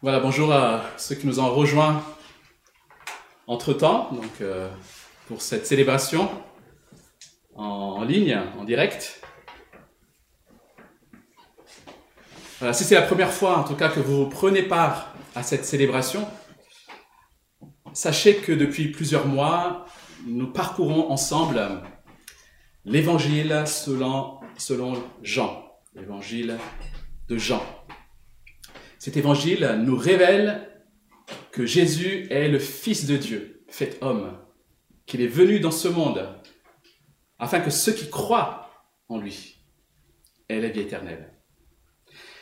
Voilà, bonjour à ceux qui nous ont rejoints entre-temps, donc euh, pour cette célébration en, ligne, en direct. Voilà, si c'est la première fois, en tout cas, que vous prenez part à cette célébration, sachez que depuis plusieurs mois, nous parcourons ensemble l'évangile selon, selon Jean, l'évangile de Jean. Cet évangile nous révèle que Jésus est le Fils de Dieu, fait homme, qu'il est venu dans ce monde afin que ceux qui croient en lui aient la vie éternelle.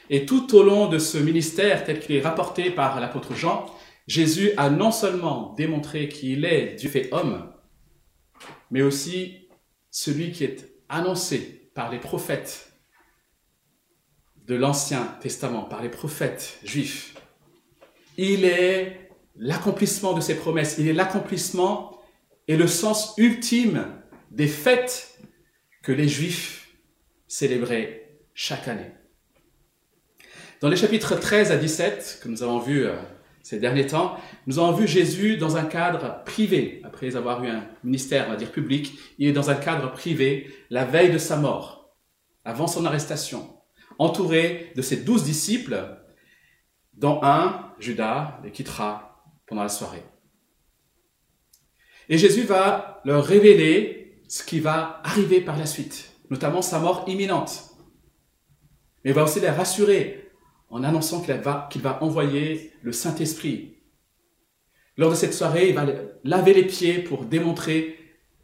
Et tout au long de ce ministère tel qu'il est rapporté par l'apôtre Jean, Jésus a non seulement démontré qu'il est Dieu fait homme, mais aussi celui qui est annoncé par les prophètes de l'Ancien Testament par les prophètes juifs. Il est l'accomplissement de ses promesses, il est l'accomplissement et le sens ultime des fêtes que les juifs célébraient chaque année. Dans les chapitres 13 à 17 que nous avons vus euh, ces derniers temps, nous avons vu Jésus dans un cadre privé, après avoir eu un ministère, on va dire public, il est dans un cadre privé la veille de sa mort, avant son arrestation entouré de ses douze disciples, dont un, Judas, les quittera pendant la soirée. Et Jésus va leur révéler ce qui va arriver par la suite, notamment sa mort imminente. Mais il va aussi les rassurer en annonçant qu'il va, va envoyer le Saint-Esprit. Lors de cette soirée, il va laver les pieds pour démontrer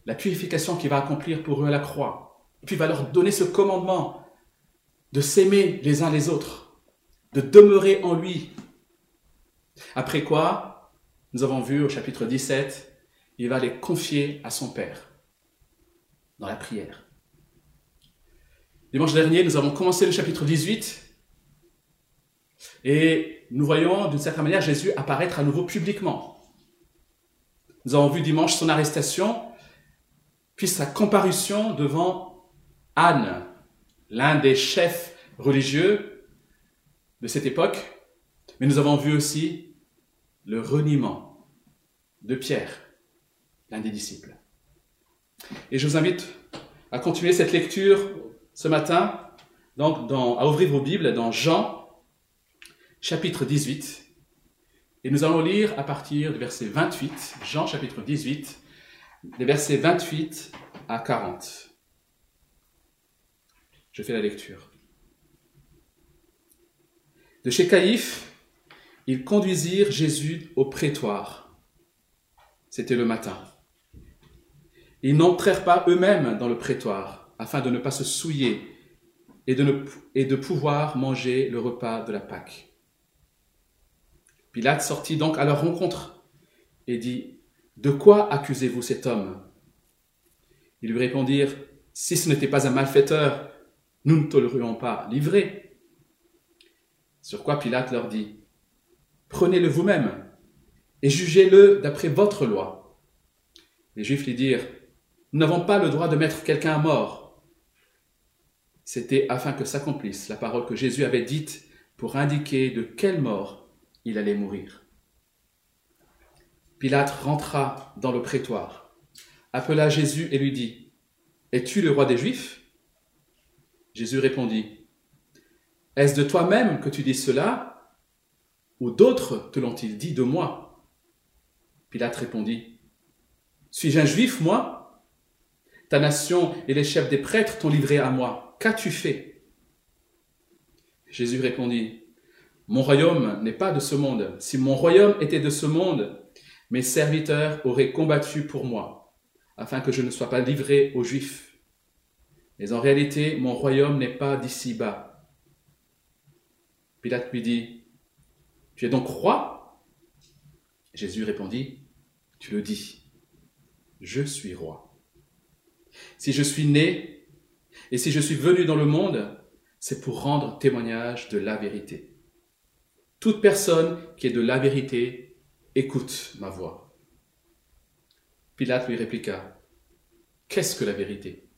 la purification qu'il va accomplir pour eux à la croix. Puis il va leur donner ce commandement de s'aimer les uns les autres, de demeurer en lui. Après quoi, nous avons vu au chapitre 17, il va les confier à son Père dans la prière. Dimanche dernier, nous avons commencé le chapitre 18 et nous voyons d'une certaine manière Jésus apparaître à nouveau publiquement. Nous avons vu dimanche son arrestation, puis sa comparution devant Anne, l'un des chefs religieux de cette époque, mais nous avons vu aussi le reniement de Pierre, l'un des disciples. Et je vous invite à continuer cette lecture ce matin, donc à ouvrir vos Bibles dans Jean, chapitre 18. Et nous allons lire à partir du verset 28, Jean chapitre 18, des versets 28 à 40. Je fais la lecture. De chez Caïphe, ils conduisirent Jésus au prétoire. C'était le matin. Ils n'entrèrent pas eux-mêmes dans le prétoire, afin de ne pas se souiller et de, et de pouvoir manger le repas de la Pâque. Pilate sortit donc à leur rencontre et dit, De quoi accusez-vous cet homme? Ils lui répondirent, Si ce n'était pas un malfaiteur, nous ne tolérions pas livré. Sur quoi Pilate leur dit, Prenez-le vous-même et jugez-le d'après votre loi. Les Juifs lui dirent, Nous n'avons pas le droit de mettre quelqu'un à mort. C'était afin que s'accomplisse la parole que Jésus avait dite pour indiquer de quelle mort il allait mourir. Pilate rentra dans le prétoire, appela Jésus et lui dit, Es-tu le roi des Juifs? Jésus répondit, Est-ce de toi-même que tu dis cela Ou d'autres te l'ont-ils dit de moi? Pilate répondit, Suis-je un juif, moi? Ta nation et les chefs des prêtres t'ont livré à moi. Qu'as-tu fait? Jésus répondit, Mon royaume n'est pas de ce monde. Si mon royaume était de ce monde, mes serviteurs auraient combattu pour moi, afin que je ne sois pas livré aux Juifs. Mais en réalité, mon royaume n'est pas d'ici-bas. Pilate lui dit, Tu es donc roi? Jésus répondit, Tu le dis, je suis roi. Si je suis né et si je suis venu dans le monde, c'est pour rendre témoignage de la vérité. Toute personne qui est de la vérité écoute ma voix. Pilate lui répliqua, Qu'est-ce que la vérité?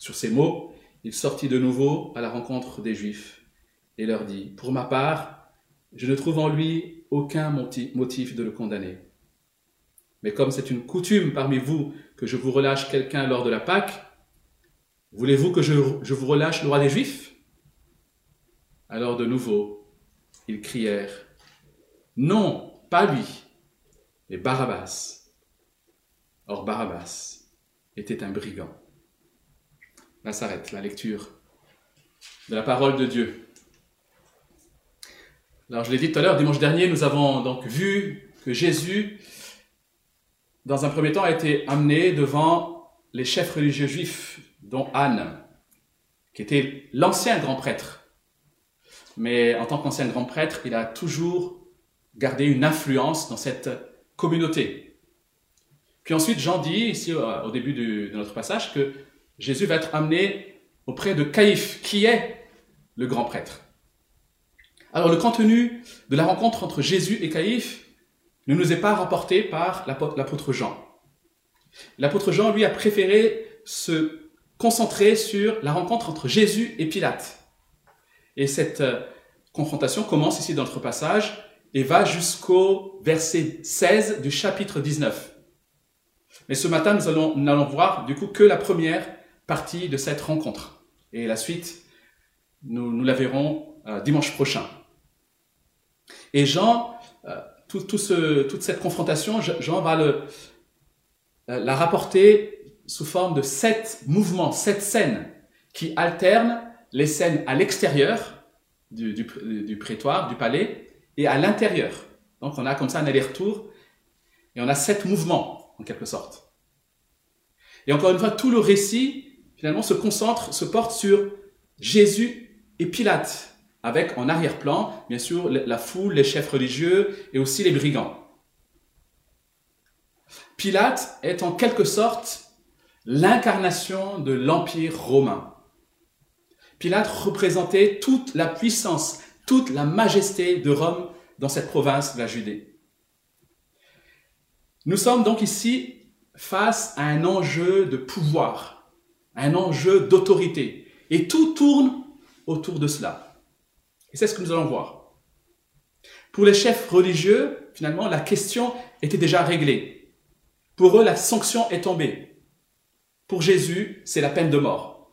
Sur ces mots, il sortit de nouveau à la rencontre des Juifs et leur dit, Pour ma part, je ne trouve en lui aucun motif de le condamner. Mais comme c'est une coutume parmi vous que je vous relâche quelqu'un lors de la Pâque, voulez-vous que je, vous relâche le roi des Juifs? Alors de nouveau, ils crièrent, Non, pas lui, mais Barabbas. Or Barabbas était un brigand. Là s'arrête la lecture de la parole de Dieu. Alors je l'ai dit tout à l'heure, dimanche dernier, nous avons donc vu que Jésus, dans un premier temps, a été amené devant les chefs religieux juifs, dont Anne, qui était l'ancien grand prêtre. Mais en tant qu'ancien grand prêtre, il a toujours gardé une influence dans cette communauté. Puis ensuite, Jean dit, ici au début de notre passage, que Jésus va être amené auprès de Caïphe, qui est le grand prêtre. Alors le contenu de la rencontre entre Jésus et Caïphe ne nous est pas rapporté par l'apôtre Jean. L'apôtre Jean, lui, a préféré se concentrer sur la rencontre entre Jésus et Pilate. Et cette euh, confrontation commence ici dans notre passage et va jusqu'au verset 16 du chapitre 19. Mais ce matin, nous allons, n'allons voir du coup que la première partie de cette rencontre. Et la suite, nous, nous la verrons euh, dimanche prochain. Et Jean, euh, tout, tout ce, toute cette confrontation, Jean va le, euh, la rapporter sous forme de sept mouvements, sept scènes qui alternent les scènes à l'extérieur du, du, du, prétoire, du palais, et à l'intérieur. Donc on a comme ça un aller-retour, et on a sept mouvements, en quelque sorte. Et encore une fois, tout le récit, finalement, se concentre, se porte sur Jésus et Pilate avec en arrière-plan, bien sûr, la foule, les chefs religieux et aussi les brigands. Pilate est en quelque sorte l'incarnation de l'Empire romain. Pilate représentait toute la puissance, toute la majesté de Rome dans cette province de la Judée. Nous sommes donc ici face à un enjeu de pouvoir, un enjeu d'autorité, et tout tourne autour de cela. Et c'est ce que nous allons voir. Pour les chefs religieux, finalement, la question était déjà réglée. Pour eux, la sanction est tombée. Pour Jésus, c'est la peine de mort.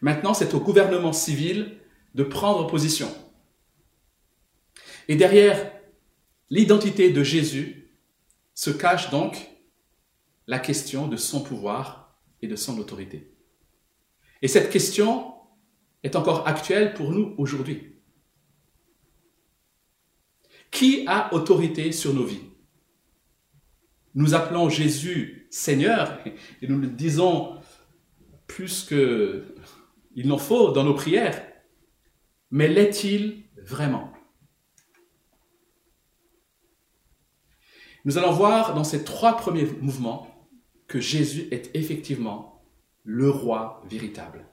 Maintenant, c'est au gouvernement civil de prendre position. Et derrière l'identité de Jésus se cache donc la question de son pouvoir et de son autorité. Et cette question est encore actuelle pour nous aujourd'hui. Qui a autorité sur nos vies? Nous appelons Jésus Seigneur et nous le disons plus que il n'en faut dans nos prières. Mais l'est-il vraiment? Nous allons voir dans ces trois premiers mouvements que Jésus est effectivement le roi véritable.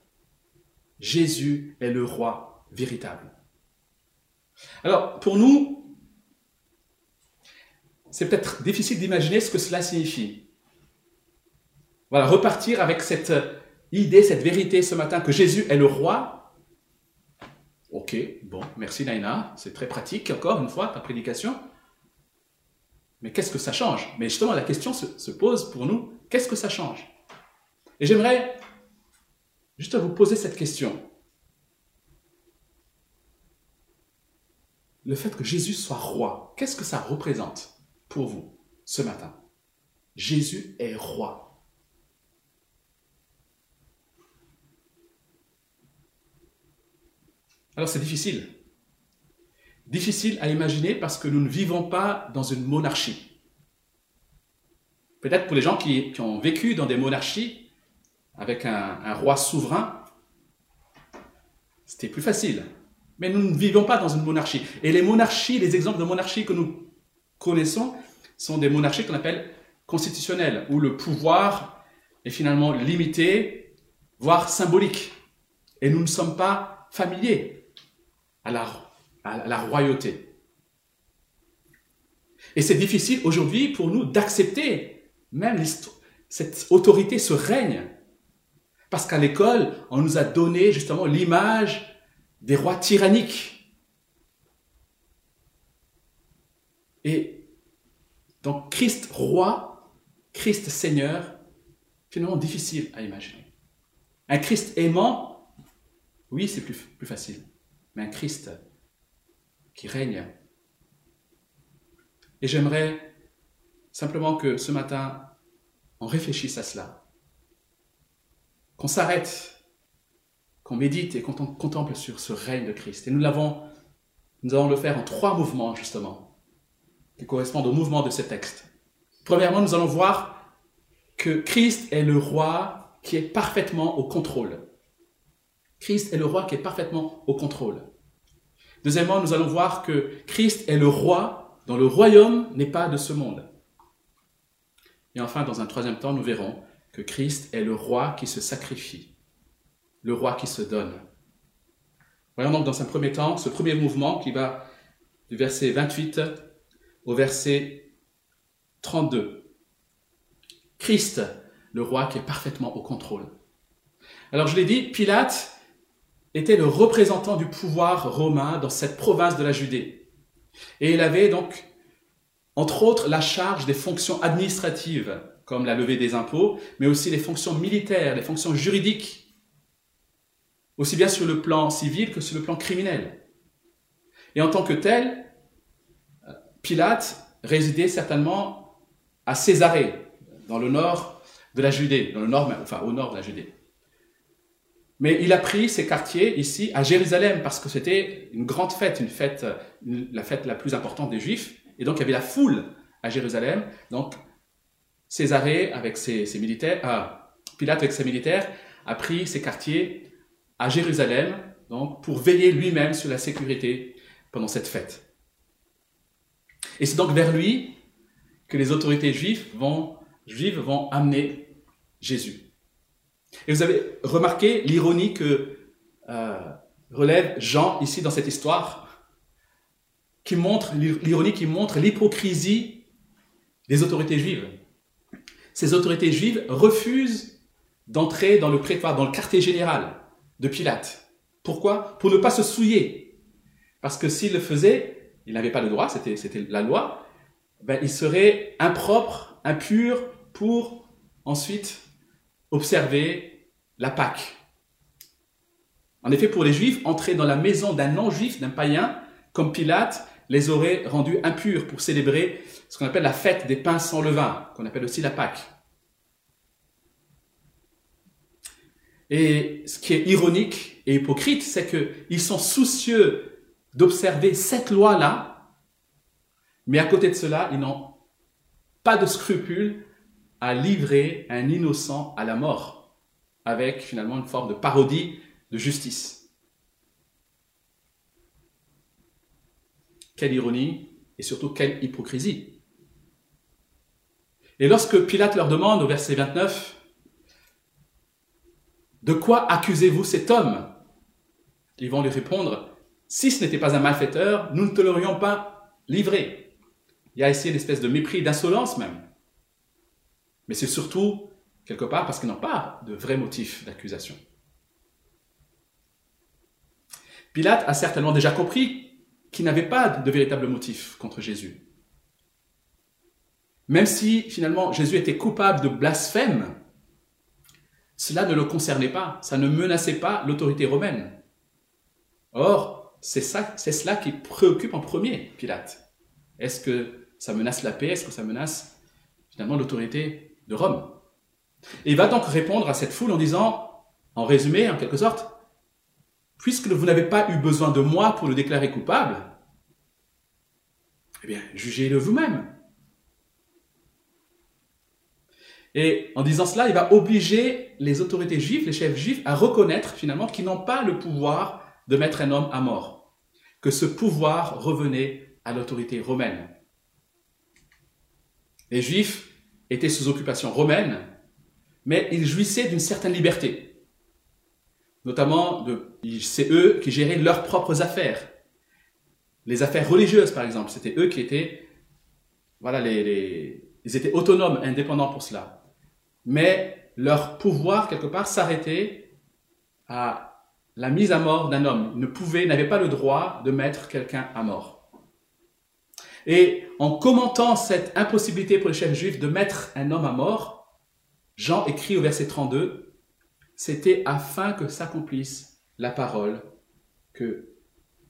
Jésus est le roi véritable. Alors, pour nous, c'est peut-être difficile d'imaginer ce que cela signifie. Voilà, repartir avec cette idée, cette vérité ce matin que Jésus est le roi. Ok, bon, merci Naina, c'est très pratique encore une fois ta prédication. Mais qu'est-ce que ça change? Mais justement, la question se, se pose pour nous, qu'est-ce que ça change? Et j'aimerais juste vous poser cette question. Le fait que Jésus soit roi, qu'est-ce que ça représente pour vous ce matin? Jésus est roi. Alors c'est difficile. Difficile à imaginer parce que nous ne vivons pas dans une monarchie. Peut-être pour les gens qui, ont vécu dans des monarchies, avec un, roi souverain, c'était plus facile. Mais nous ne vivons pas dans une monarchie. Et les monarchies, les exemples de monarchies que nous connaissons, sont des monarchies qu'on appelle constitutionnelles, où le pouvoir est finalement limité, voire symbolique. Et nous ne sommes pas familiers à la royauté. Et c'est difficile aujourd'hui pour nous d'accepter même cette autorité, ce règne parce qu'à l'école, on nous a donné justement l'image des rois tyranniques. Et donc Christ roi, Christ Seigneur, finalement difficile à imaginer. Un Christ aimant, oui, c'est plus facile. Mais un Christ qui règne. Et j'aimerais simplement que ce matin, on réfléchisse à cela. Qu'on s'arrête, qu'on médite et qu'on contemple sur ce règne de Christ. Et nous l'avons, allons le faire en trois mouvements, justement, qui correspondent au mouvement de ce texte. Premièrement, nous allons voir que Christ est le roi qui est parfaitement au contrôle. Christ est le roi qui est parfaitement au contrôle. Deuxièmement, nous allons voir que Christ est le roi dont le royaume n'est pas de ce monde. Et enfin, dans un troisième temps, nous verrons que Christ est le roi qui se sacrifie, le roi qui se donne. Voyons donc dans un premier temps ce premier mouvement qui va du verset 28 au verset 32. Christ, le roi qui est parfaitement au contrôle. Alors je l'ai dit, Pilate était le représentant du pouvoir romain dans cette province de la Judée. Et il avait donc, entre autres, la charge des fonctions administratives, comme la levée des impôts, mais aussi les fonctions militaires, les fonctions juridiques, aussi bien sur le plan civil que sur le plan criminel. Et en tant que tel, Pilate résidait certainement à Césarée, dans le nord de la Judée, dans le nord, enfin au nord de la Judée. Mais il a pris ces quartiers ici à Jérusalem parce que c'était une grande fête, fête, la fête la plus importante des Juifs. Et donc il y avait la foule à Jérusalem. Donc Césarée avec ses, militaires, ah, Pilate avec ses militaires a pris ces quartiers à Jérusalem donc pour veiller lui-même sur la sécurité pendant cette fête. Et c'est donc vers lui que les autorités juives vont, juives vont amener Jésus. Et vous avez remarqué l'ironie que euh, relève Jean ici dans cette histoire, qui montre l'ironie qui montre l'hypocrisie des autorités juives. Ces autorités juives refusent d'entrer dans le prétoire, dans le quartier général de Pilate. Pourquoi? Pour ne pas se souiller. Parce que s'ils le faisaient, ils n'avaient pas le droit, c'était, la loi, ben, ils seraient impropres, impurs pour ensuite observer la Pâque. En effet, pour les Juifs, entrer dans la maison d'un non-juif, d'un païen, comme Pilate, les aurait rendus impurs pour célébrer ce qu'on appelle la fête des pains sans levain, qu'on appelle aussi la Pâque. Et ce qui est ironique et hypocrite, c'est qu'ils sont soucieux d'observer cette loi-là, mais à côté de cela, ils n'ont pas de scrupule à livrer un innocent à la mort, avec finalement une forme de parodie de justice. Quelle ironie et surtout quelle hypocrisie. Et lorsque Pilate leur demande au verset 29, De quoi accusez-vous cet homme? Ils vont lui répondre, Si ce n'était pas un malfaiteur, nous ne te l'aurions pas livré. Il y a ici une espèce de mépris, d'insolence même. Mais c'est surtout, quelque part, parce qu'ils n'ont pas de vrai motif d'accusation. Pilate a certainement déjà compris qu'il n'avait pas de véritable motif contre Jésus. Même si finalement Jésus était coupable de blasphème, cela ne le concernait pas, ça ne menaçait pas l'autorité romaine. Or, c'est cela qui préoccupe en premier Pilate. Est-ce que ça menace la paix? Est-ce que ça menace finalement l'autorité de Rome? Et il va donc répondre à cette foule en disant, en résumé, en quelque sorte, puisque vous n'avez pas eu besoin de moi pour le déclarer coupable, eh bien, jugez-le vous-même. Et en disant cela, il va obliger les autorités juives, les chefs juifs, à reconnaître finalement qu'ils n'ont pas le pouvoir de mettre un homme à mort, que ce pouvoir revenait à l'autorité romaine. Les juifs étaient sous occupation romaine, mais ils jouissaient d'une certaine liberté. Notamment, c'est eux qui géraient leurs propres affaires. Les affaires religieuses, par exemple, c'était eux qui étaient, voilà, ils étaient autonomes, indépendants pour cela. Mais leur pouvoir, quelque part, s'arrêtait à la mise à mort d'un homme. Ils ne pouvaient, n'avaient pas le droit de mettre quelqu'un à mort. Et en commentant cette impossibilité pour les chefs juifs de mettre un homme à mort, Jean écrit au verset 32, c'était afin que s'accomplisse la parole que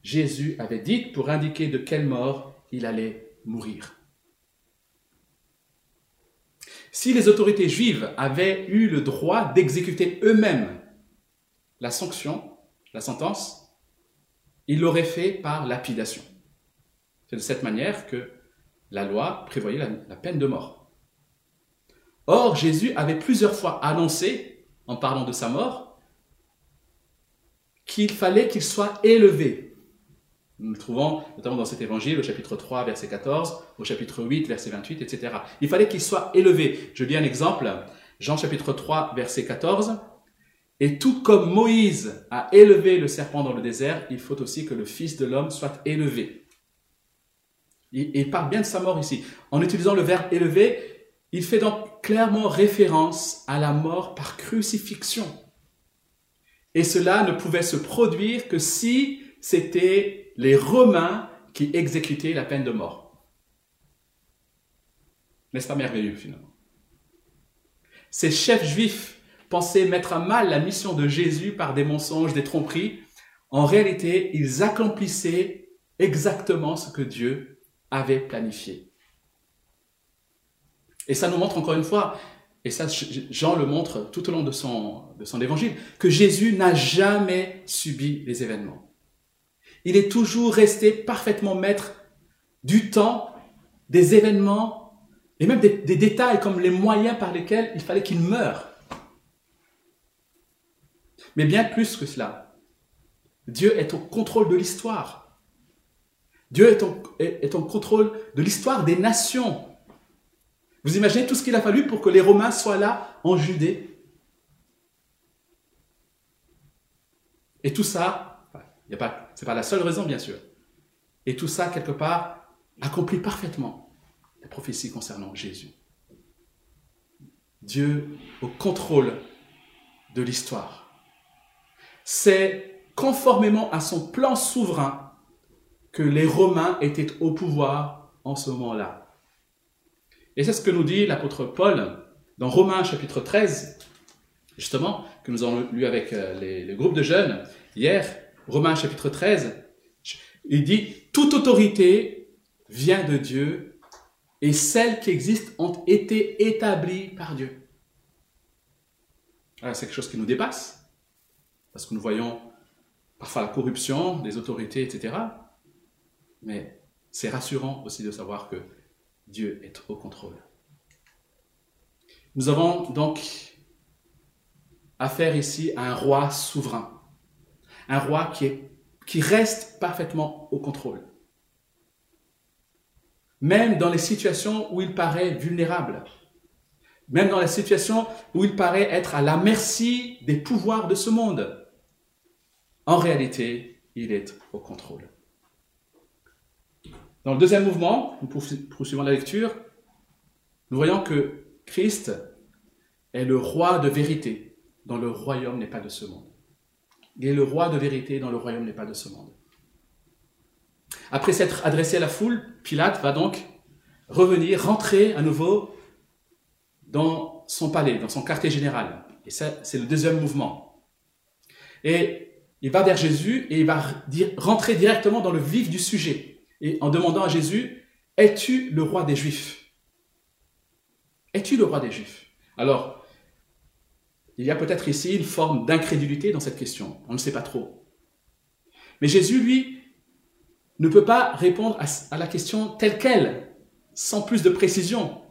Jésus avait dite pour indiquer de quelle mort il allait mourir. Si les autorités juives avaient eu le droit d'exécuter eux-mêmes la sanction, la sentence, ils l'auraient fait par lapidation. C'est de cette manière que la loi prévoyait la, peine de mort. Or, Jésus avait plusieurs fois annoncé, en parlant de sa mort, qu'il fallait qu'il soit élevé nous le trouvons notamment dans cet évangile, au chapitre 3, verset 14, au chapitre 8, verset 28, etc. Il fallait qu'il soit élevé. Je lis un exemple, Jean chapitre 3, verset 14. Et tout comme Moïse a élevé le serpent dans le désert, il faut aussi que le Fils de l'homme soit élevé. Il, parle bien de sa mort ici. En utilisant le verbe élevé, il fait donc clairement référence à la mort par crucifixion. Et cela ne pouvait se produire que si c'était les Romains qui exécutaient la peine de mort. N'est-ce pas merveilleux finalement? Ces chefs juifs pensaient mettre à mal la mission de Jésus par des mensonges, des tromperies. En réalité, ils accomplissaient exactement ce que Dieu avait planifié. Et ça nous montre encore une fois, et ça Jean le montre tout au long de son, évangile, que Jésus n'a jamais subi les événements il est toujours resté parfaitement maître du temps, des événements et même des, détails comme les moyens par lesquels il fallait qu'il meure. Mais bien plus que cela, Dieu est au contrôle de l'histoire. Dieu est, est, au contrôle de l'histoire des nations. Vous imaginez tout ce qu'il a fallu pour que les Romains soient là en Judée? Et tout ça ce n'est pas la seule raison, bien sûr. Et tout ça, quelque part, accomplit parfaitement la prophétie concernant Jésus. Dieu au contrôle de l'histoire. C'est conformément à son plan souverain que les Romains étaient au pouvoir en ce moment-là. Et c'est ce que nous dit l'apôtre Paul dans Romains chapitre 13, justement, que nous avons lu avec euh, les, les groupes de jeunes hier. Romains chapitre 13, il dit, toute autorité vient de Dieu et celles qui existent ont été établies par Dieu. c'est quelque chose qui nous dépasse, parce que nous voyons parfois la corruption des autorités, etc. Mais c'est rassurant aussi de savoir que Dieu est au contrôle. Nous avons donc affaire ici à un roi souverain un roi qui, est, qui reste parfaitement au contrôle. Même dans les situations où il paraît vulnérable, même dans les situations où il paraît être à la merci des pouvoirs de ce monde, en réalité, il est au contrôle. Dans le deuxième mouvement, nous poursuivons la lecture, nous voyons que Christ est le roi de vérité, dont le royaume n'est pas de ce monde. Il est le roi de vérité dans le royaume n'est pas de ce monde. Après s'être adressé à la foule, Pilate va donc revenir, rentrer à nouveau dans son palais, dans son quartier général. Et ça, c'est le deuxième mouvement. Et il va vers Jésus et il va rentrer directement dans le vif du sujet. Et en demandant à Jésus, es-tu le roi des Juifs? Es-tu le roi des Juifs? Alors, il y a peut-être ici une forme d'incrédulité dans cette question. On ne sait pas trop. Mais Jésus, lui, ne peut pas répondre à, la question telle qu'elle, sans plus de précision.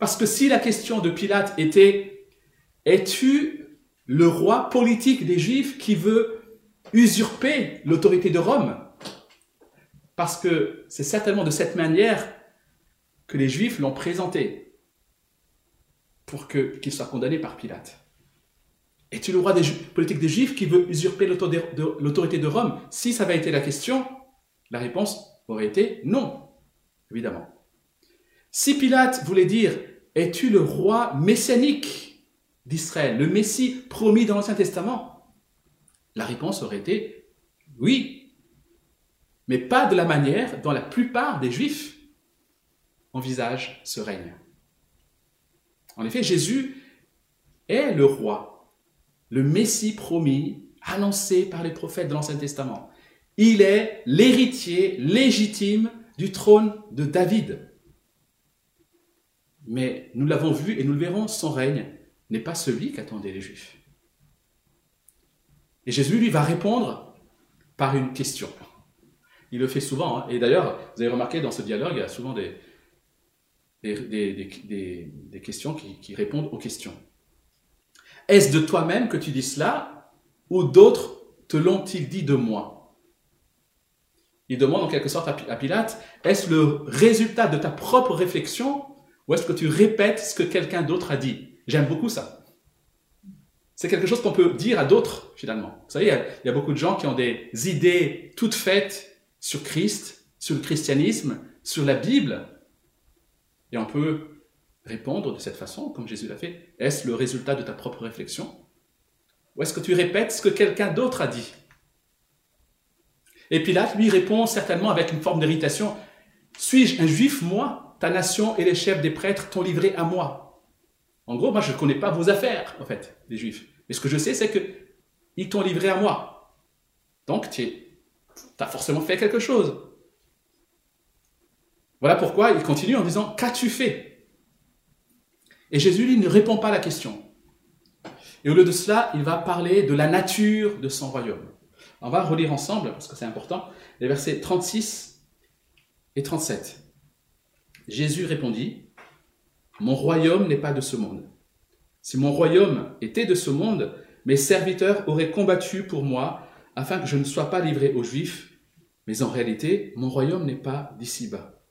Parce que si la question de Pilate était Es-tu le roi politique des Juifs qui veut usurper l'autorité de Rome? Parce que c'est certainement de cette manière que les Juifs l'ont présenté pour qu'il soit condamné par Pilate. Es-tu le roi politique des Juifs qui veut usurper l'autorité de Rome? Si ça avait été la question, la réponse aurait été non, évidemment. Si Pilate voulait dire Es-tu le roi messianique d'Israël, le Messie promis dans l'Ancien Testament? La réponse aurait été oui. Mais pas de la manière dont la plupart des Juifs envisagent ce règne. En effet, Jésus est le roi, le Messie promis, annoncé par les prophètes de l'Ancien Testament. Il est l'héritier légitime du trône de David. Mais nous l'avons vu et nous le verrons, son règne n'est pas celui qu'attendaient les Juifs. Et Jésus lui va répondre par une question. Il le fait souvent. Hein. Et d'ailleurs, vous avez remarqué dans ce dialogue, il y a souvent des, des, questions qui, qui, répondent aux questions. Est-ce de toi-même que tu dis cela ou d'autres te l'ont-ils dit de moi? Il demande en quelque sorte à Pilate, est-ce le résultat de ta propre réflexion ou est-ce que tu répètes ce que quelqu'un d'autre a dit? J'aime beaucoup ça. C'est quelque chose qu'on peut dire à d'autres, finalement. Vous savez, il y, a, beaucoup de gens qui ont des idées toutes faites sur Christ, sur le christianisme, sur la Bible. Et on peut répondre de cette façon, comme Jésus l'a fait. Est-ce le résultat de ta propre réflexion? Ou est-ce que tu répètes ce que quelqu'un d'autre a dit? Et Pilate lui répond certainement avec une forme d'irritation. Suis-je un juif, moi? Ta nation et les chefs des prêtres t'ont livré à moi. En gros, moi, je ne connais pas vos affaires, en fait, les Juifs. Mais ce que je sais, c'est qu'ils t'ont livré à moi. Donc, tu as forcément fait quelque chose. Voilà pourquoi il continue en disant, qu'as-tu fait? Et Jésus, lui, ne répond pas à la question. Et au lieu de cela, il va parler de la nature de son royaume. On va relire ensemble, parce que c'est important, les versets 36 et 37. Jésus répondit, Mon royaume n'est pas de ce monde. Si mon royaume était de ce monde, mes serviteurs auraient combattu pour moi afin que je ne sois pas livré aux Juifs, mais en réalité, mon royaume n'est pas d'ici-bas.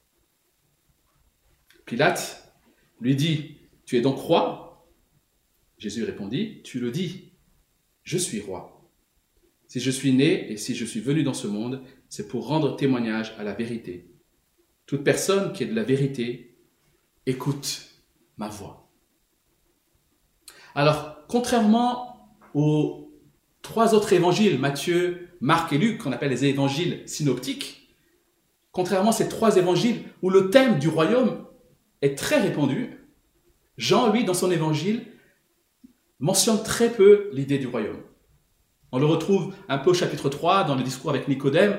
Pilate lui dit, Tu es donc roi? Jésus répondit, Tu le dis, je suis roi. Si je suis né et si je suis venu dans ce monde, c'est pour rendre témoignage à la vérité. Toute personne qui est de la vérité écoute ma voix. Alors, contrairement aux trois autres évangiles, Matthieu, Marc et Luc, qu'on appelle les évangiles synoptiques, contrairement à ces trois évangiles où le thème du royaume est très répandu, Jean, lui, dans son évangile, mentionne très peu l'idée du royaume. On le retrouve un peu au chapitre 3 dans le discours avec Nicodème,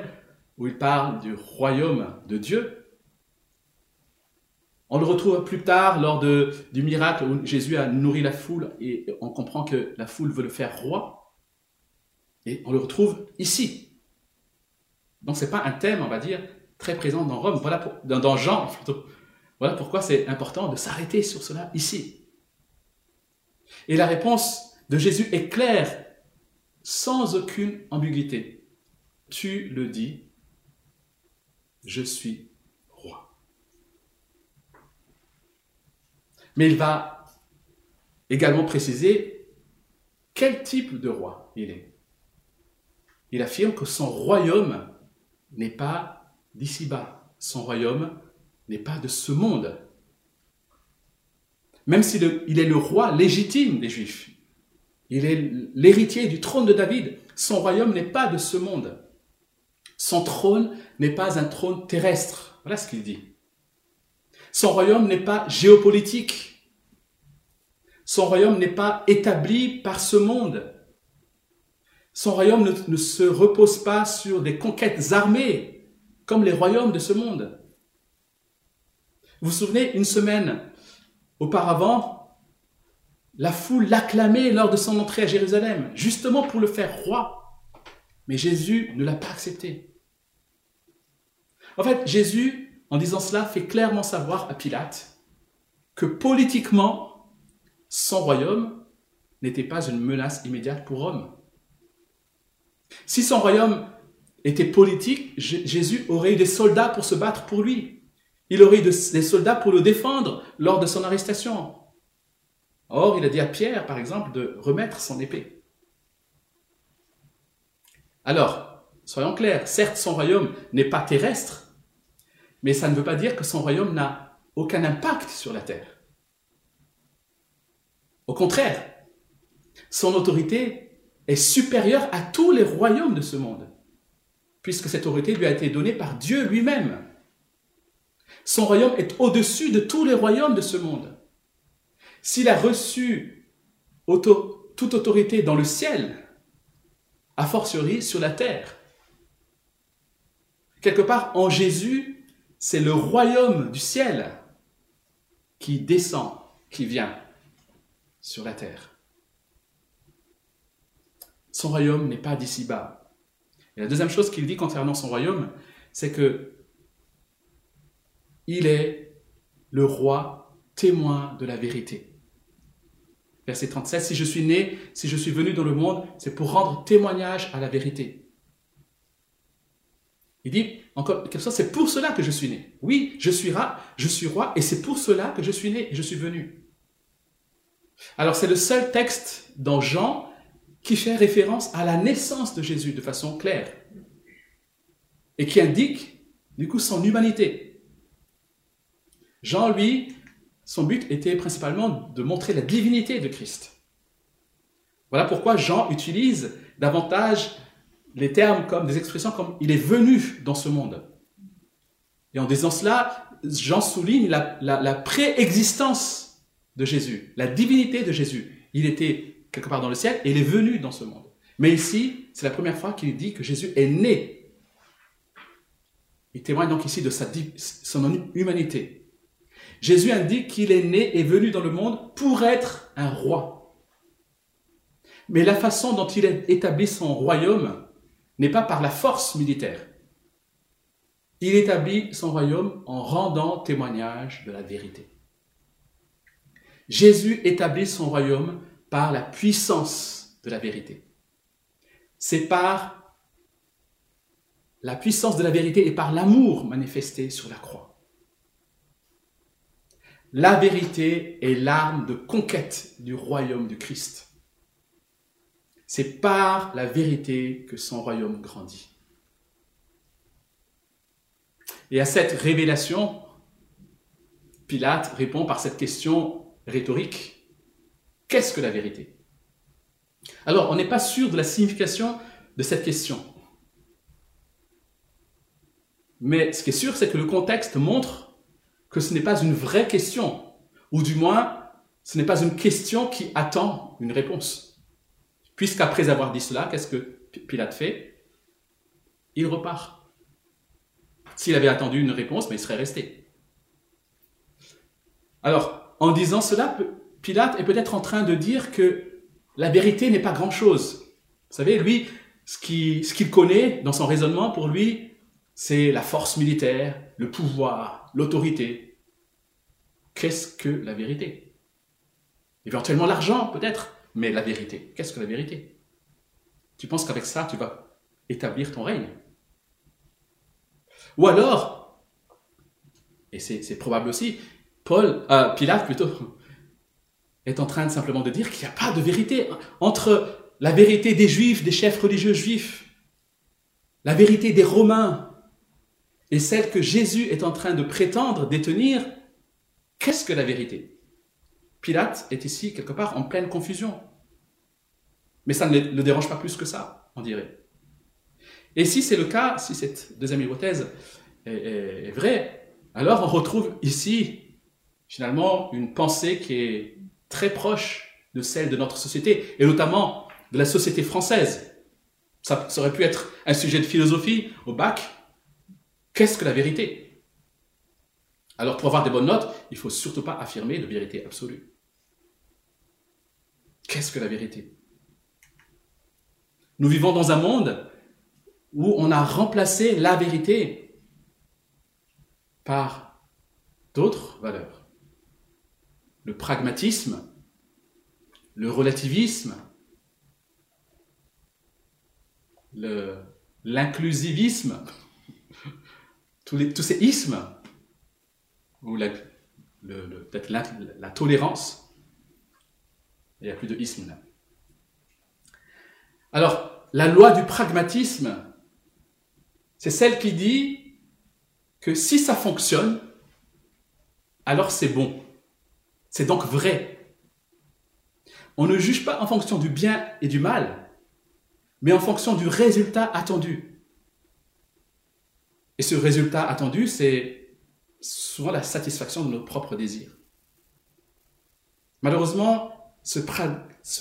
où il parle du royaume de Dieu, on le retrouve plus tard lors de, du miracle où Jésus a nourri la foule et on comprend que la foule veut le faire roi. Et on le retrouve ici. Donc ce n'est pas un thème, on va dire, très présent dans Rome, dans, Jean plutôt. Voilà pourquoi c'est important de s'arrêter sur cela ici. Et la réponse de Jésus est claire, sans aucune ambiguïté. Tu le dis, je suis Mais il va également préciser quel type de roi il est. Il affirme que son royaume n'est pas d'ici-bas. Son royaume n'est pas de ce monde. Même s'il est le roi légitime des Juifs, il est l'héritier du trône de David, son royaume n'est pas de ce monde. Son trône n'est pas un trône terrestre. Voilà ce qu'il dit. Son royaume n'est pas géopolitique. Son royaume n'est pas établi par ce monde. Son royaume ne, se repose pas sur des conquêtes armées comme les royaumes de ce monde. Vous vous souvenez, une semaine auparavant, la foule l'acclamait lors de son entrée à Jérusalem, justement pour le faire roi. Mais Jésus ne l'a pas accepté. En fait, Jésus en disant cela, fait clairement savoir à Pilate que politiquement, son royaume n'était pas une menace immédiate pour Rome. Si son royaume était politique, Jésus aurait eu des soldats pour se battre pour lui. Il aurait eu des soldats pour le défendre lors de son arrestation. Or, il a dit à Pierre, par exemple, de remettre son épée. Alors, soyons clairs, certes, son royaume n'est pas terrestre, mais ça ne veut pas dire que son royaume n'a aucun impact sur la terre. Au contraire, son autorité est supérieure à tous les royaumes de ce monde. puisque cette autorité lui a été donnée par Dieu lui-même. Son royaume est au-dessus de tous les royaumes de ce monde. S'il a reçu toute autorité dans le ciel, a fortiori sur la terre. Quelque part, en Jésus, c'est le royaume du ciel qui descend, qui vient sur la terre. Son royaume n'est pas d'ici-bas. Et la deuxième chose qu'il dit concernant son royaume, c'est que il est le roi témoin de la vérité. Verset 37, si je suis né, si je suis venu dans le monde, c'est pour rendre témoignage à la vérité. Il dit, encore quelque chose, c'est pour cela que je suis né. Oui, je suis roi, je suis roi, et c'est pour cela que je suis né et je suis venu. Alors c'est le seul texte dans Jean qui fait référence à la naissance de Jésus de façon claire et qui indique du coup son humanité. Jean, lui, son but était principalement de montrer la divinité de Christ. Voilà pourquoi Jean utilise davantage les termes comme des expressions comme il est venu dans ce monde. Et en disant cela, Jean souligne la, la, préexistence de Jésus, la divinité de Jésus. Il était quelque part dans le ciel et il est venu dans ce monde. Mais ici, c'est la première fois qu'il dit que Jésus est né. Il témoigne donc ici de sa, son humanité. Jésus indique qu'il est né et venu dans le monde pour être un roi. Mais la façon dont il a établi son royaume n'est pas par la force militaire. Il établit son royaume en rendant témoignage de la vérité. Jésus établit son royaume par la puissance de la vérité. C'est par la puissance de la vérité et par l'amour manifesté sur la croix. La vérité est l'arme de conquête du royaume du Christ. C'est par la vérité que son royaume grandit. Et à cette révélation, Pilate répond par cette question rhétorique. Qu'est-ce que la vérité? Alors, on n'est pas sûr de la signification de cette question. Mais ce qui est sûr, c'est que le contexte montre que ce n'est pas une vraie question, ou du moins, ce n'est pas une question qui attend une réponse. Puisqu'après avoir dit cela, qu'est-ce que Pilate fait? Il repart. S'il avait attendu une réponse, il serait resté. Alors, en disant cela, Pilate est peut-être en train de dire que la vérité n'est pas grand-chose. Vous savez, lui, ce qu'il connaît dans son raisonnement, pour lui, c'est la force militaire, le pouvoir, l'autorité. Qu'est-ce que la vérité? Éventuellement l'argent, peut-être. Mais la vérité, qu'est-ce que la vérité? Tu penses qu'avec ça, tu vas établir ton règne? Ou alors, et c'est probable aussi, Paul, euh, Pilate plutôt, est en train de, simplement de dire qu'il n'y a pas de vérité entre la vérité des juifs, des chefs religieux juifs, la vérité des romains et celle que Jésus est en train de prétendre détenir. Qu'est-ce que la vérité? Pilate est ici quelque part en pleine confusion. Mais ça ne le dérange pas plus que ça, on dirait. Et si c'est le cas, si cette deuxième hypothèse est, vraie, alors on retrouve ici finalement une pensée qui est très proche de celle de notre société, et notamment de la société française. Ça, aurait pu être un sujet de philosophie au bac. Qu'est-ce que la vérité? Alors pour avoir des bonnes notes, il ne faut surtout pas affirmer de vérité absolue. Qu'est-ce que la vérité? Nous vivons dans un monde où on a remplacé la vérité par d'autres valeurs. Le pragmatisme, le relativisme, l'inclusivisme, tous, ces ismes, ou peut-être la tolérance. Il n'y a plus de isme là. Alors, la loi du pragmatisme, c'est celle qui dit que si ça fonctionne, alors c'est bon. C'est donc vrai. On ne juge pas en fonction du bien et du mal, mais en fonction du résultat attendu. Et ce résultat attendu, c'est souvent la satisfaction de nos propres désirs. Malheureusement, ce,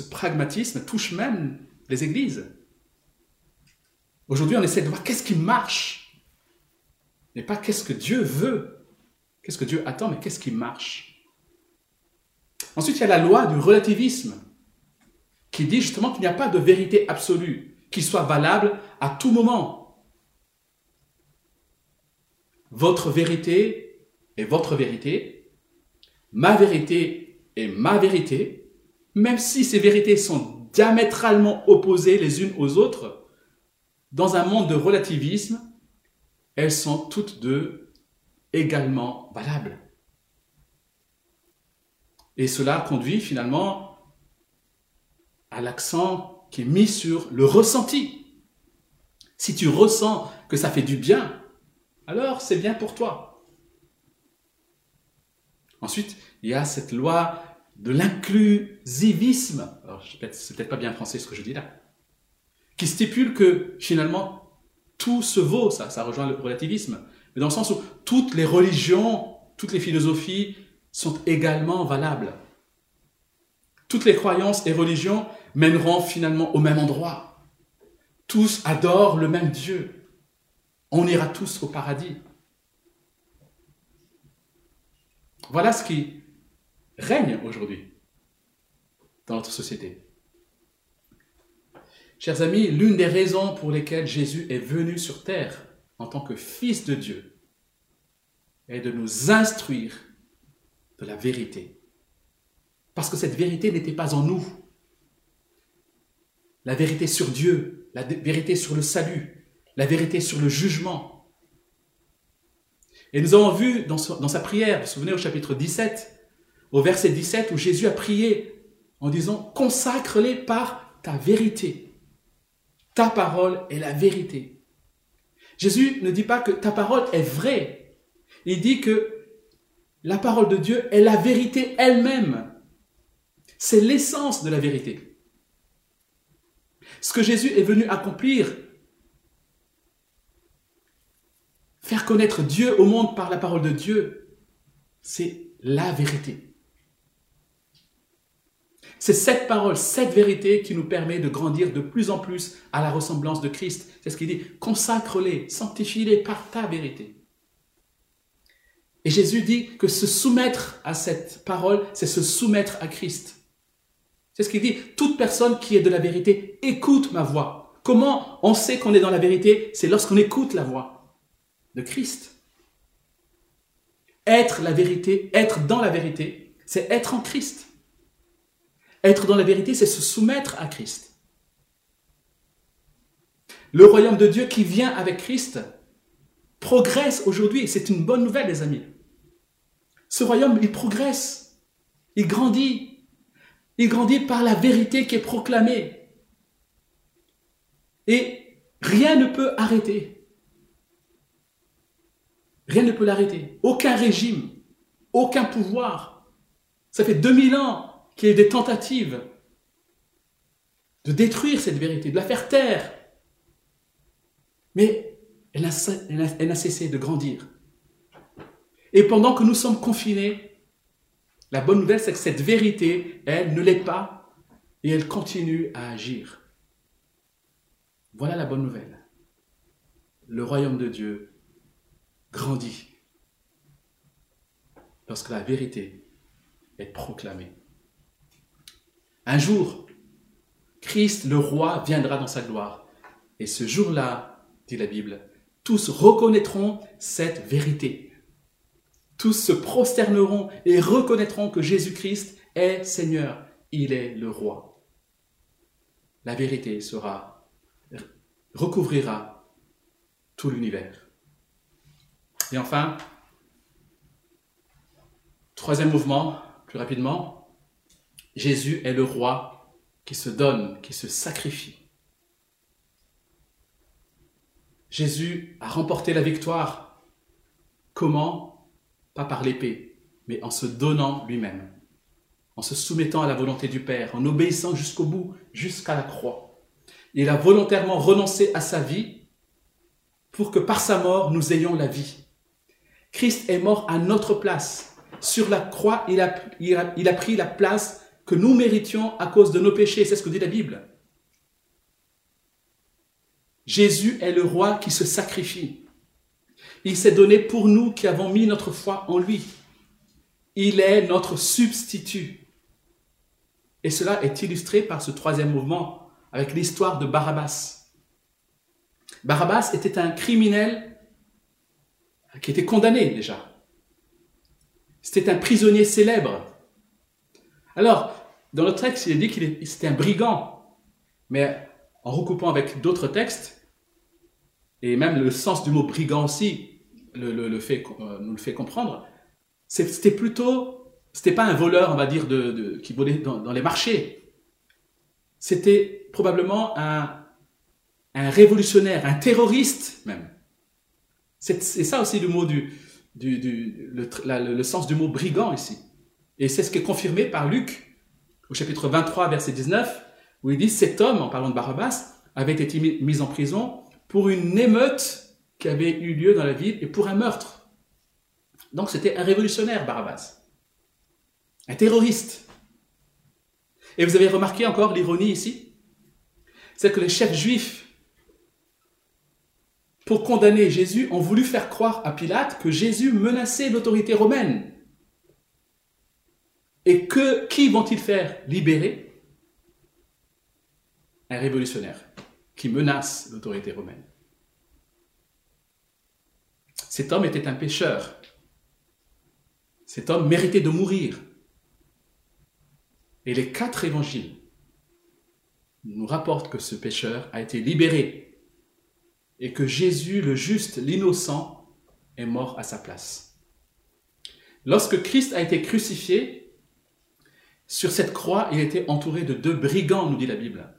pragmatisme touche même les églises. Aujourd'hui, on essaie de voir qu'est-ce qui marche, mais pas qu'est-ce que Dieu veut, qu'est-ce que Dieu attend, mais qu'est-ce qui marche? Ensuite, il y a la loi du relativisme, qui dit justement qu'il n'y a pas de vérité absolue, qui soit valable à tout moment. Votre vérité est votre vérité, ma vérité est ma vérité, même si ces vérités sont diamétralement opposées les unes aux autres, dans un monde de relativisme, elles sont toutes deux également valables. Et cela conduit finalement à l'accent qui est mis sur le ressenti. Si tu ressens que ça fait du bien, alors c'est bien pour toi. Ensuite, il y a cette loi de l'inclusivisme. Alors, c'est peut-être pas bien français ce que je dis là. Qui stipule que finalement, tout se vaut, ça, ça rejoint le relativisme, mais dans le sens où toutes les religions, toutes les philosophies sont également valables. Toutes les croyances et religions mèneront finalement au même endroit. Tous adorent le même Dieu. On ira tous au paradis. Voilà ce qui règne aujourd'hui dans notre société. Chers amis, l'une des raisons pour lesquelles Jésus est venu sur terre en tant que Fils de Dieu est de nous instruire de la vérité. Parce que cette vérité n'était pas en nous. La vérité sur Dieu, la vérité sur le salut, la vérité sur le jugement. Et nous avons vu dans, sa prière, vous vous souvenez au chapitre 17, au verset 17, où Jésus a prié en disant, consacre-les par ta vérité. Ta parole est la vérité. Jésus ne dit pas que ta parole est vraie. Il dit que la parole de Dieu est la vérité elle-même. C'est l'essence de la vérité. Ce que Jésus est venu accomplir, Faire connaître Dieu au monde par la parole de Dieu, c'est la vérité. C'est cette parole, cette vérité qui nous permet de grandir de plus en plus à la ressemblance de Christ. C'est ce qu'il dit, consacre-les, sanctifie-les par ta vérité. Et Jésus dit que se soumettre à cette parole, c'est se soumettre à Christ. C'est ce qu'il dit, toute personne qui est de la vérité écoute ma voix. Comment on sait qu'on est dans la vérité? C'est lorsqu'on écoute la voix de Christ. Être la vérité, être dans la vérité, c'est être en Christ. Être dans la vérité, c'est se soumettre à Christ. Le royaume de Dieu qui vient avec Christ progresse aujourd'hui. C'est une bonne nouvelle, les amis. Ce royaume, il progresse. Il grandit. Il grandit par la vérité qui est proclamée. Et rien ne peut arrêter. Rien ne peut l'arrêter. Aucun régime, aucun pouvoir. Ça fait 2000 ans qu'il y a des tentatives de détruire cette vérité, de la faire taire. Mais elle n'a cessé de grandir. Et pendant que nous sommes confinés, la bonne nouvelle, c'est que cette vérité, elle ne l'est pas et elle continue à agir. Voilà la bonne nouvelle. Le royaume de Dieu grandit lorsque la vérité est proclamée. Un jour, Christ le roi viendra dans sa gloire. Et ce jour-là, dit la Bible, tous reconnaîtront cette vérité. Tous se prosterneront et reconnaîtront que Jésus-Christ est Seigneur. Il est le roi. La vérité sera, recouvrira tout l'univers. Et enfin, troisième mouvement, plus rapidement, Jésus est le roi qui se donne, qui se sacrifie. Jésus a remporté la victoire. Comment? Pas par l'épée, mais en se donnant lui-même, en se soumettant à la volonté du Père, en obéissant jusqu'au bout, jusqu'à la croix. Il a volontairement renoncé à sa vie pour que par sa mort, nous ayons la vie. Christ est mort à notre place. Sur la croix, il a, pris la place que nous méritions à cause de nos péchés. C'est ce que dit la Bible. Jésus est le roi qui se sacrifie. Il s'est donné pour nous qui avons mis notre foi en lui. Il est notre substitut. Et cela est illustré par ce troisième mouvement avec l'histoire de Barabbas. Barabbas était un criminel qui était condamné déjà. C'était un prisonnier célèbre. Alors, dans le texte, il est dit qu'il était un brigand. Mais en recoupant avec d'autres textes, et même le sens du mot brigand aussi le, fait, euh, nous le fait comprendre, c'était plutôt, c'était pas un voleur, on va dire, de, qui volait dans, les marchés. C'était probablement un, révolutionnaire, un terroriste même. C'est ça aussi le, sens du mot brigand ici. Et c'est ce qui est confirmé par Luc au chapitre 23, verset 19, où il dit cet homme, en parlant de Barabbas, avait été mis en prison pour une émeute qui avait eu lieu dans la ville et pour un meurtre. Donc c'était un révolutionnaire, Barabbas. Un terroriste. Et vous avez remarqué encore l'ironie ici? C'est que les chefs juifs, pour condamner Jésus, ont voulu faire croire à Pilate que Jésus menaçait l'autorité romaine. Et que qui vont-ils faire? Libérer? Un révolutionnaire qui menace l'autorité romaine. Cet homme était un pécheur. Cet homme méritait de mourir. Et les quatre évangiles nous rapportent que ce pécheur a été libéré et que Jésus, le juste, l'innocent, est mort à sa place. Lorsque Christ a été crucifié, sur cette croix, il était entouré de deux brigands, nous dit la Bible.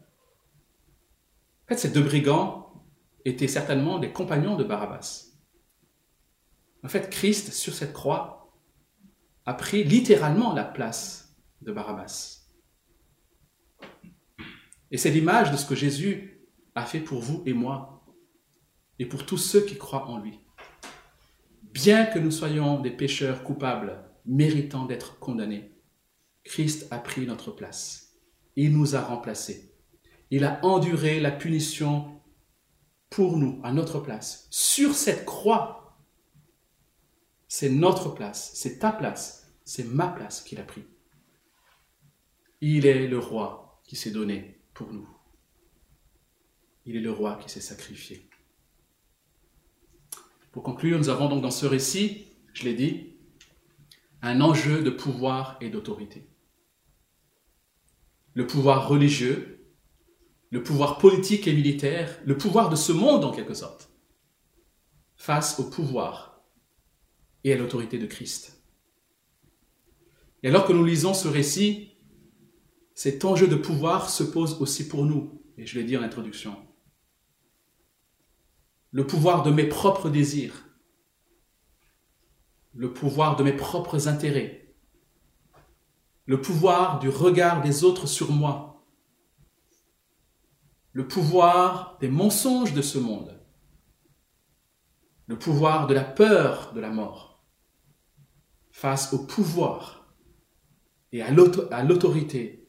Fait, ces deux brigands étaient certainement des compagnons de Barabbas. En fait, Christ, sur cette croix, a pris littéralement la place de Barabbas. Et c'est l'image de ce que Jésus a fait pour vous et moi, et pour tous ceux qui croient en lui. Bien que nous soyons des pécheurs coupables, méritant d'être condamnés, Christ a pris notre place. Il nous a remplacés. Il a enduré la punition pour nous, à notre place. Sur cette croix, c'est notre place, c'est ta place, c'est ma place qu'il a pris. Il est le roi qui s'est donné pour nous. Il est le roi qui s'est sacrifié. Pour conclure, nous avons donc dans ce récit, je l'ai dit, un enjeu de pouvoir et d'autorité. Le pouvoir religieux, le pouvoir politique et militaire, le pouvoir de ce monde en quelque sorte, face au pouvoir et à l'autorité de Christ. Et alors que nous lisons ce récit, cet enjeu de pouvoir se pose aussi pour nous, et je l'ai dit en introduction. Le pouvoir de mes propres désirs, le pouvoir de mes propres intérêts, le pouvoir du regard des autres sur moi, le pouvoir des mensonges de ce monde, le pouvoir de la peur de la mort, face au pouvoir et à l'autorité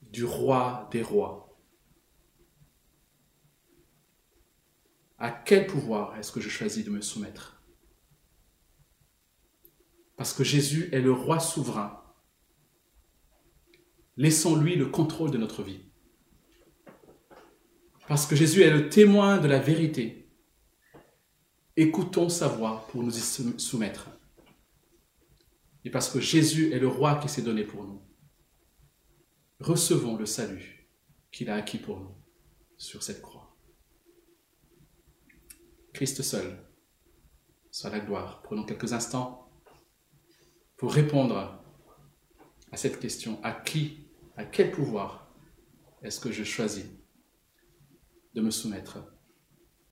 du roi des rois. À quel pouvoir est-ce que je choisis de me soumettre? Parce que Jésus est le roi souverain. Laissons-lui le contrôle de notre vie. Parce que Jésus est le témoin de la vérité. Écoutons sa voix pour nous y soumettre. Et parce que Jésus est le roi qui s'est donné pour nous. Recevons le salut qu'il a acquis pour nous sur cette croix. Christ seul soit la gloire. Prenons quelques instants pour répondre à cette question. À qui, à quel pouvoir est-ce que je choisis de me soumettre